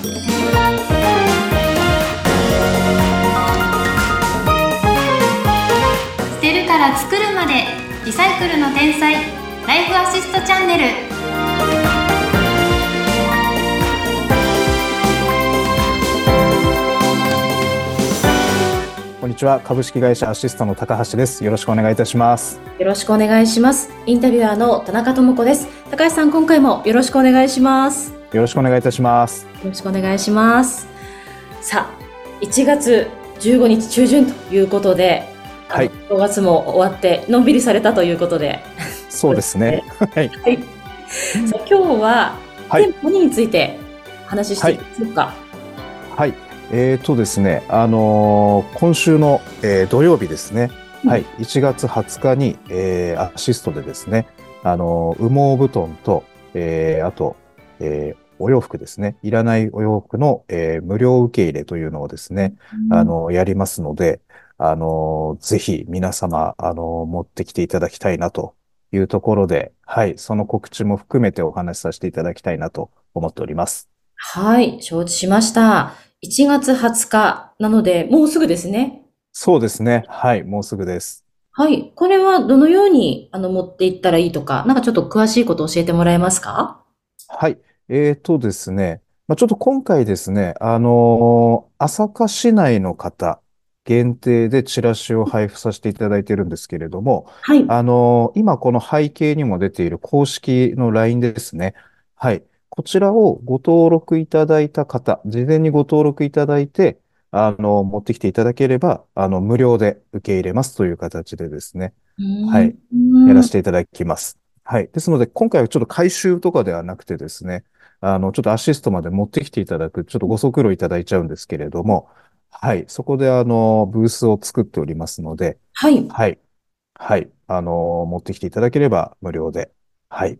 捨てるから作るまでリサイクルの天才ライフアシストチャンネルこんにちは株式会社アシストの高橋ですよろしくお願いいたしますよろしくお願いします。インタビュアーの田中智子です。高橋さん、今回もよろしくお願いします。よよろしくお願いいたします。ろしくお願いします。さあ、1月15日中旬ということで、はい。あの。5月も終わって、のんびりされたということで、そうですね。はい。はい。さあ今日は、はい。店舗について話していきましょうか。はい。えーとですねあのー今週の、えー土曜日ですね、うん。はい。1月20日に、えーアシストでですねあのー羽毛布団と、えーあと、えーお洋服ですねいらないお洋服の、えー無料受け入れというのをですねあの、やりますので、あの、ぜひ皆様、あの、持ってきていただきたいなというところで、はい、その告知も含めてお話しさせていただきたいなと思っております。はい、承知しました。1月20日なので、もうすぐですね。そうですね。はい、もうすぐです。はい。これはどのようにあの持っていったらいいとか、なんかちょっと詳しいことを教えてもらえますか？はい、えーとですね、まあ、ちょっと今回ですね、あの朝霞市内の方限定でチラシを配布させていただいているんですけれども、はい。あの、今この背景にも出ている公式の LINE ですね。はい。こちらをご登録いただいた方、事前にご登録いただいて、あの、持ってきていただければ、あの、無料で受け入れますという形でですね、はいうんやらせていただきます。はい。ですので、今回はちょっと回収とかではなくてですね、あの、ちょっとアシストまで持ってきていただく、ちょっとご足労いただいちゃうんですけれども、はい。そこで、あの、ブースを作っておりますので、はい。はい。はい。あの、持ってきていただければ無料で、はい。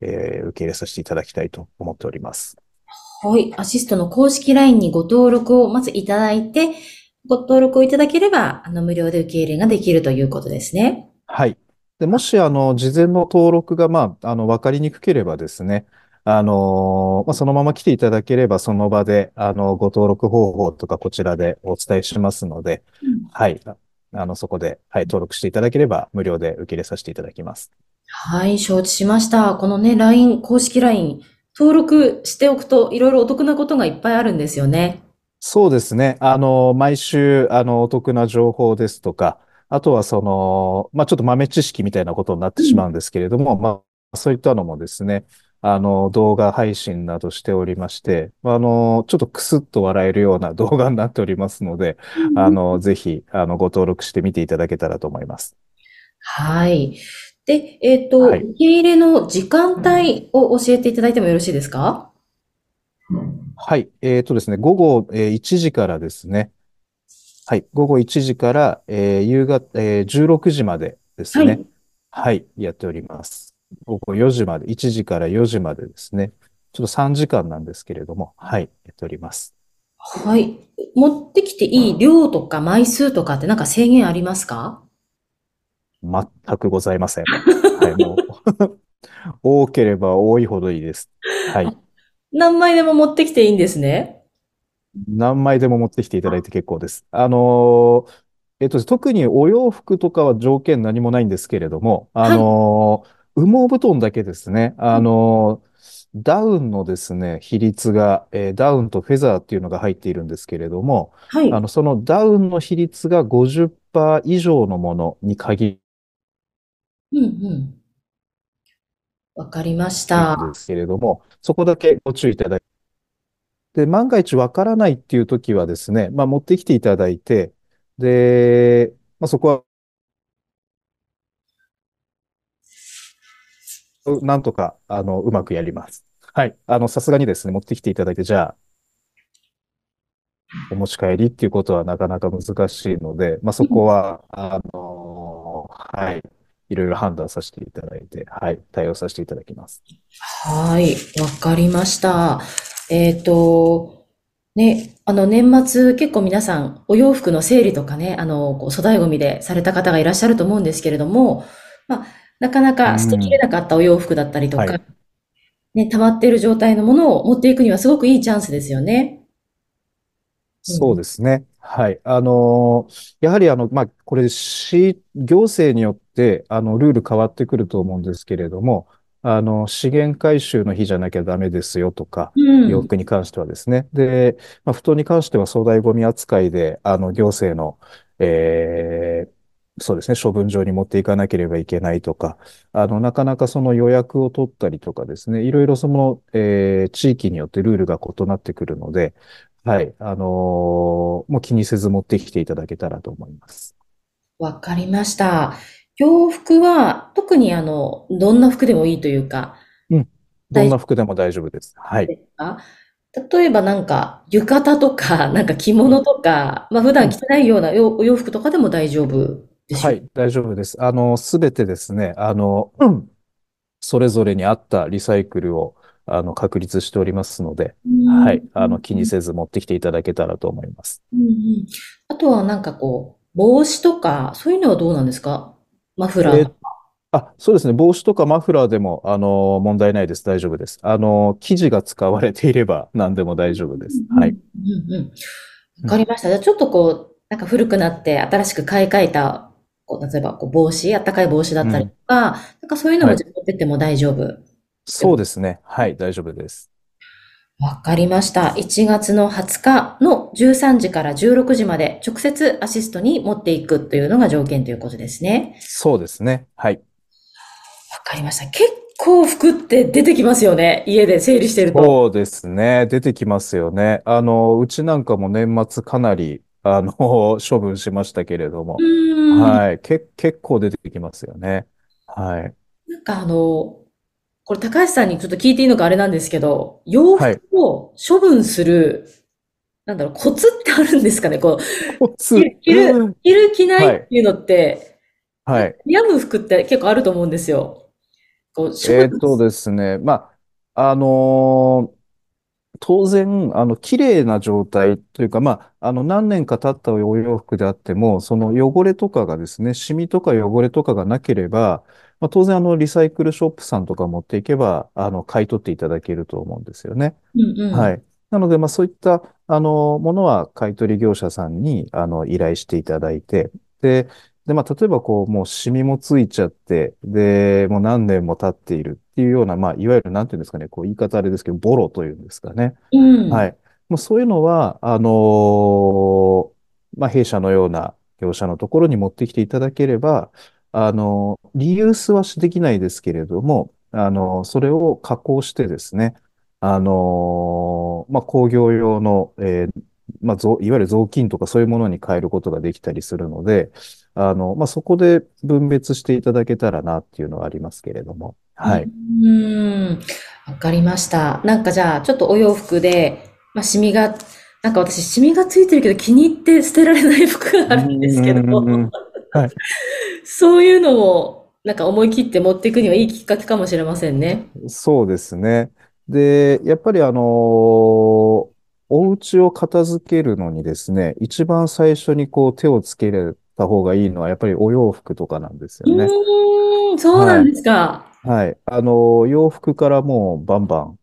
えー受け入れさせていただきたいと思っております。はい。アシストの公式 LINE にご登録をまずいただいて、ご登録をいただければ、あの、無料で受け入れができるということですね。はい。で、もし、あの、事前の登録が、まあ、あの、わかりにくければですね、あの、まあ、そのまま来ていただければ、その場で、あの、ご登録方法とかこちらでお伝えしますので、はい。あの、そこで、はい、登録していただければ、無料で受け入れさせていただきます。はい、承知しました。このね、LINE、公式 LINE、登録しておくと、いろいろお得なことがいっぱいあるんですよね。そうですね。あの、毎週、あの、お得な情報ですとか、あとはその、まあ、ちょっと豆知識みたいなことになってしまうんですけれども、まあ、そういったのもですね、あの、動画配信などしておりまして、あの、ちょっとクスッと笑えるような動画になっておりますので、あの、ぜひ、あの、ご登録してみていただけたらと思います。はい。で、えっと、はい受け入れの時間帯を教えていただいてもよろしいですか？はい。えっとですね、午後、えー1時からですね。はい。午後1時から、えー夕方、えー16時までですはねい。はい。やっております。午後4時まで、1時から4時までですね。ちょっと3時間なんですけれども、はい。やっております。はい。持ってきていい量とか枚数とかってなんか制限ありますか？全くございません。はい。もう、多ければ多いほどいいです。はい。何枚でも持ってきていいんですね。何枚でも持ってきていただいて結構です。あのーえっと、特にお洋服とかは条件何もないんですけれども、あのー羽毛布団だけですね、あのーダウンのですね、比率が、えーダウンとフェザーっていうのが入っているんですけれども、はい。あの、そのダウンの比率が50%以上のものに限うんうん。わかりましるた。んですけれども、そこだけご注意いただで、万が一わからないっていう時はですね、まあ、持ってきていただいて、で、まあ、そこはなんとか、あの、うまくやります。はい。あの、さすがにですね、持ってきていただいて、じゃあ、お持ち帰りっていうことはなかなか難しいので、まあ、そこは、あの、はい。いろいろ判断させていただいて、はい。対応させていただきます。はい。わかりました。えっと、ね、あの、年末結構皆さんお洋服の整理とかね、あの、こう粗大ごみでされた方がいらっしゃると思うんですけれども、まあ、なかなか捨てきれなかったお洋服だったりとか、はいね、溜まっている状態のものを持っていくにはすごくいいチャンスですよね。そうですね。はい。あのーやはりあの、まあ、これ、市、行政によって、あの、ルール変わってくると思うんですけれども、あの、資源回収の日じゃなきゃダメですよとか、うん。洋服に関してはですね。で、まあ、布団に関しては粗大ゴミ扱いで、あの、行政の、えーそうですね、処分場に持っていかなければいけないとか、あの、なかなかその予約を取ったりとかですね、いろいろその、えー地域によってルールが異なってくるので、はい、あのーもう気にせず持ってきていただけたらと思います。わかりました。洋服は特にあの、どんな服でもいいというか、どんな服でも大丈夫です。はい。例えばなんか、浴衣とか、なんか着物とか、まあ普段着てないような洋お洋服とかでも大丈夫でしょうはい、大丈夫です。あの、すべてですね、あの、うん。それぞれに合ったリサイクルを、あの、確立しておりますので、うん。はい、あの、気にせず持ってきていただけたらと思います。うんうん。あとはなんかこう、帽子とか、そういうのはどうなんですか？マフラーとか。あ、そうですね。帽子とかマフラーでも、あの、問題ないです。大丈夫です。あの、生地が使われていれば何でも大丈夫です。はい。うんうん。わかりました。じゃあちょっとこう、なんか古くなって新しく買い替えた、こう、例えばこう帽子、あったかい帽子だったりとか、なんかそういうのもはい持ってっても大丈夫。そうですね。はい、大丈夫です。わかりました。1月の20日の13時から16時まで直接アシストに持っていくというのが条件ということですね。そうですね。はい。わかりました。結構服って出てきますよね。家で整理してると。そうですね。出てきますよね。あの、うちなんかも年末かなり、あの、処分しましたけれども。はい。け、結構出てきますよね。はい。なんかあの、これ高橋さんにちょっと聞いていいのかあれなんですけど、洋はい服を処分する、なんだろう、コツってあるんですかね？こう、コツ？着る、着る着ないっていうのって、はい。悩む服って結構あると思うんですよ。こう、えーっとですね。まあ、あのー当然、あの、綺麗な状態というか、まあ、あの、何年か経ったお洋服であっても、その汚れとかがですね、シミとか汚れとかがなければ、まあ、当然、あの、リサイクルショップさんとか持っていけば、あの、買い取っていただけると思うんですよね。うんうん。はい。なので、まあ、そういった、あの、ものは買取業者さんに、あの、依頼していただいて、で、で、まあ、例えば、こう、もう、シミもついちゃって、で、もう何年も経っているっていうような、まあ、いわゆる、なんていうんですかね、こう、言い方あれですけど、ボロというんですかね。うん。はい。もうそういうのは、あのまあ、弊社のような業者のところに持ってきていただければ、あのリユースはできないですけれども、あのそれを加工してですね、あのまあ、工業用の、えーまあ、ぞいわゆる雑巾とかそういうものに変えることができたりするので、あの、まあ、そこで分別していただけたらなっていうのはありますけれども、はい。うーん。わかりました。なんかじゃあ、ちょっとお洋服で、まあ、シミが、なんか私、シミがついてるけど気に入って捨てられない服があるんですけど、はい。そういうのを、なんか思い切って持っていくにはいいきっかけかもしれませんね。そうですね。で、やっぱりあのお家を片付けるのにですね、一番最初にこう手をつけた方がいいのはやっぱりお洋服とかなんですよね。うーん、そうなんですか。はい。あの、洋服からもうバンバン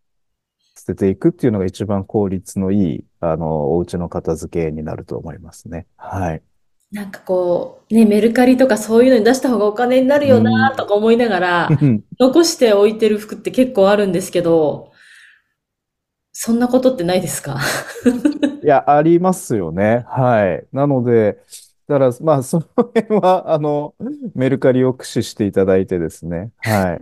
捨てていくっていうのが一番効率のいい、あの、お家の片付けになると思いますね。はい。なんかこう、ね、メルカリとかそういうのに出した方がお金になるよなとか思いながら、残して置いてる服って結構あるんですけど、そんなことってないですか？いや、ありますよね。はい。なので、だから、まあ、その辺は、あの、メルカリを駆使していただいてですね。はい。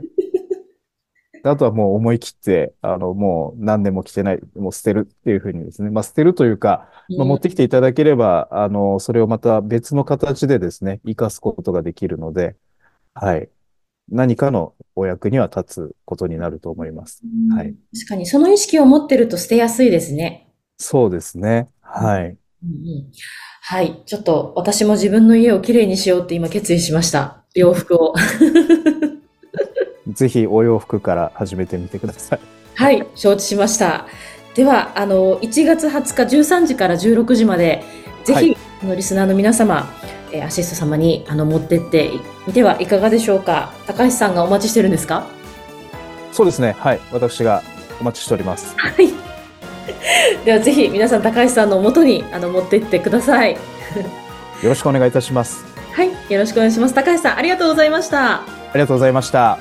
あとはもう思い切って、あの、もう何年も着てない、もう捨てるっていうふうにですね。まあ、捨てるというか、まあ、持ってきていただければ、あの、それをまた別の形でですね、活かすことができるので、はい。何かのお役には立つことになると思います。うんはい確かに、その意識を持ってると捨てやすいですね。そうですね。はい。うんうんはい。ちょっと私も自分の家をきれいにしようって今決意しました。洋服を。ぜひお洋服から始めてみてください。はい。承知しました。では、あの、1月20日13時から16時まで、ぜひ、はいあのリスナーの皆様、えーアシスト様にあの持ってってみてはいかがでしょうか？高橋さんがお待ちしてるんですか？そうですね。はい。私がお待ちしております。はい。ではぜひ皆さん高橋さんの元にあの持って行ってください。よろしくお願いいたします。はい。よろしくお願いします。高橋さんありがとうございました。ありがとうございました。